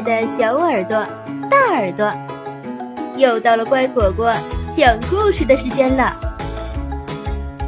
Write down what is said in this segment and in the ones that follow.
的小耳朵、大耳朵，又到了乖果果讲故事的时间了。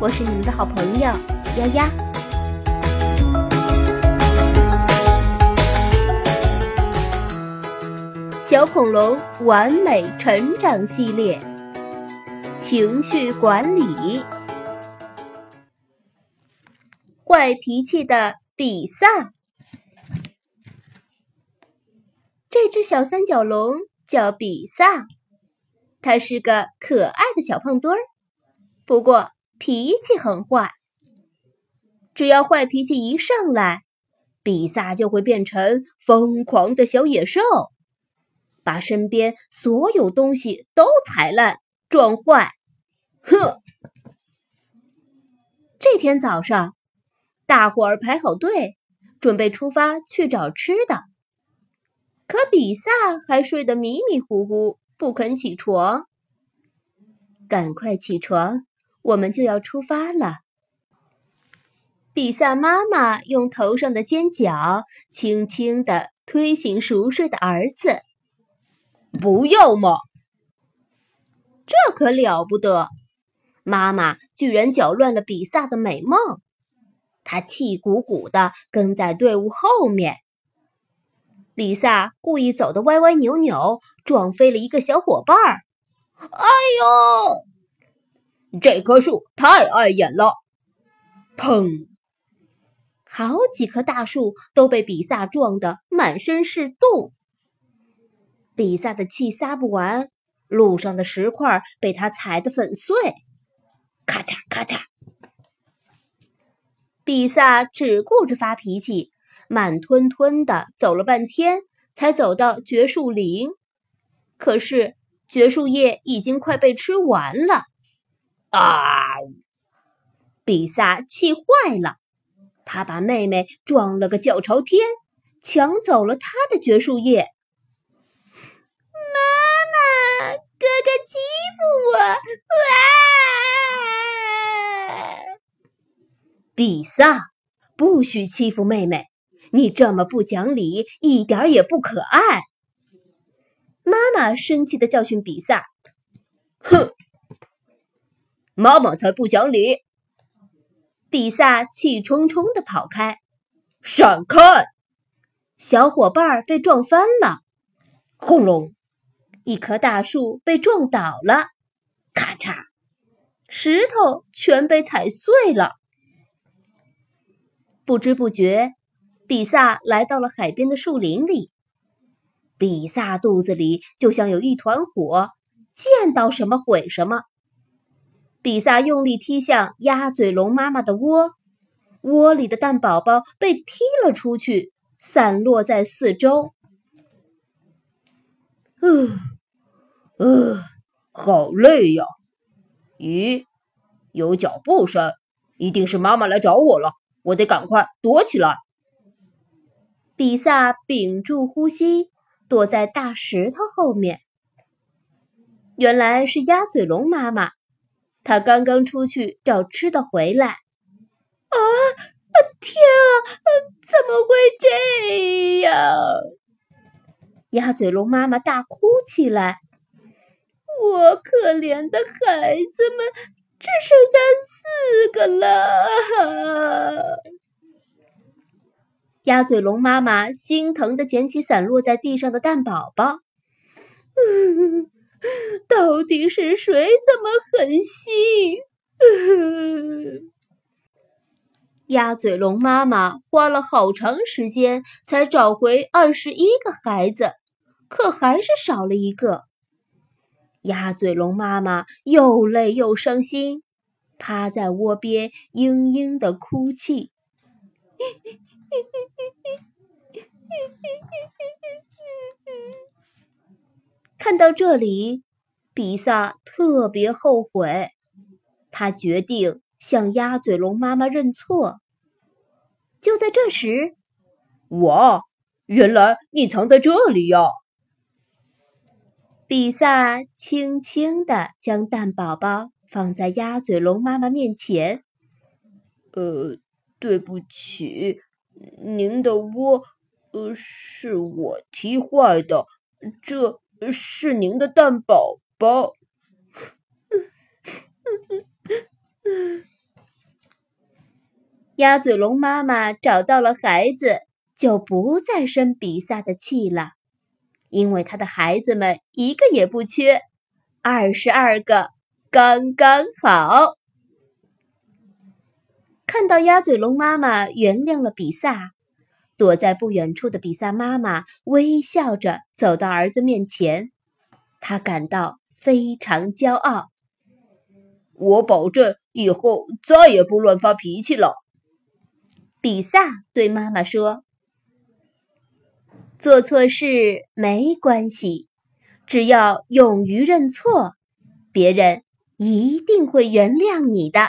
我是你们的好朋友丫丫。小恐龙完美成长系列，情绪管理，坏脾气的比萨。这只小三角龙叫比萨，它是个可爱的小胖墩儿，不过脾气很坏。只要坏脾气一上来，比萨就会变成疯狂的小野兽，把身边所有东西都踩烂、撞坏。哼！这天早上，大伙儿排好队，准备出发去找吃的。可比萨还睡得迷迷糊糊，不肯起床。赶快起床，我们就要出发了。比萨妈妈用头上的尖角轻轻地推醒熟睡的儿子。不要嘛！这可了不得！妈妈居然搅乱了比萨的美梦。他气鼓鼓地跟在队伍后面。比萨故意走得歪歪扭扭，撞飞了一个小伙伴儿。哎呦，这棵树太碍眼了！砰！好几棵大树都被比萨撞得满身是洞。比萨的气撒不完，路上的石块被他踩得粉碎。咔嚓咔嚓！比萨只顾着发脾气。慢吞吞的走了半天，才走到绝树林。可是绝树叶已经快被吃完了。啊！比萨气坏了，他把妹妹撞了个脚朝天，抢走了他的绝树叶。妈妈，哥哥欺负我！啊！比萨，不许欺负妹妹。你这么不讲理，一点也不可爱。妈妈生气的教训比萨：“哼，妈妈才不讲理！”比萨气冲冲的跑开，闪开！小伙伴被撞翻了，轰隆！一棵大树被撞倒了，咔嚓！石头全被踩碎了。不知不觉。比萨来到了海边的树林里，比萨肚子里就像有一团火，见到什么毁什么。比萨用力踢向鸭嘴龙妈妈的窝，窝里的蛋宝宝被踢了出去，散落在四周。呃，呃，好累呀！咦，有脚步声，一定是妈妈来找我了，我得赶快躲起来。比萨屏住呼吸，躲在大石头后面。原来是鸭嘴龙妈妈，她刚刚出去找吃的回来。啊！天啊！怎么会这样？鸭嘴龙妈妈大哭起来。我可怜的孩子们，只剩下四个了。鸭嘴龙妈妈心疼的捡起散落在地上的蛋宝宝，嗯，到底是谁这么狠心？嗯，鸭嘴龙妈妈花了好长时间才找回二十一个孩子，可还是少了一个。鸭嘴龙妈妈又累又伤心，趴在窝边嘤嘤的哭泣。看到这里，比萨特别后悔，他决定向鸭嘴龙妈妈认错。就在这时，哇！原来你藏在这里呀！比萨轻轻地将蛋宝宝放在鸭嘴龙妈妈面前。呃，对不起。您的窝呃，是我踢坏的，这是您的蛋宝宝。鸭嘴龙妈妈找到了孩子，就不再生比萨的气了，因为他的孩子们一个也不缺，二十二个刚刚好。看到鸭嘴龙妈妈原谅了比萨，躲在不远处的比萨妈妈微笑着走到儿子面前，她感到非常骄傲。我保证以后再也不乱发脾气了。比萨对妈妈说：“做错事没关系，只要勇于认错，别人一定会原谅你的。”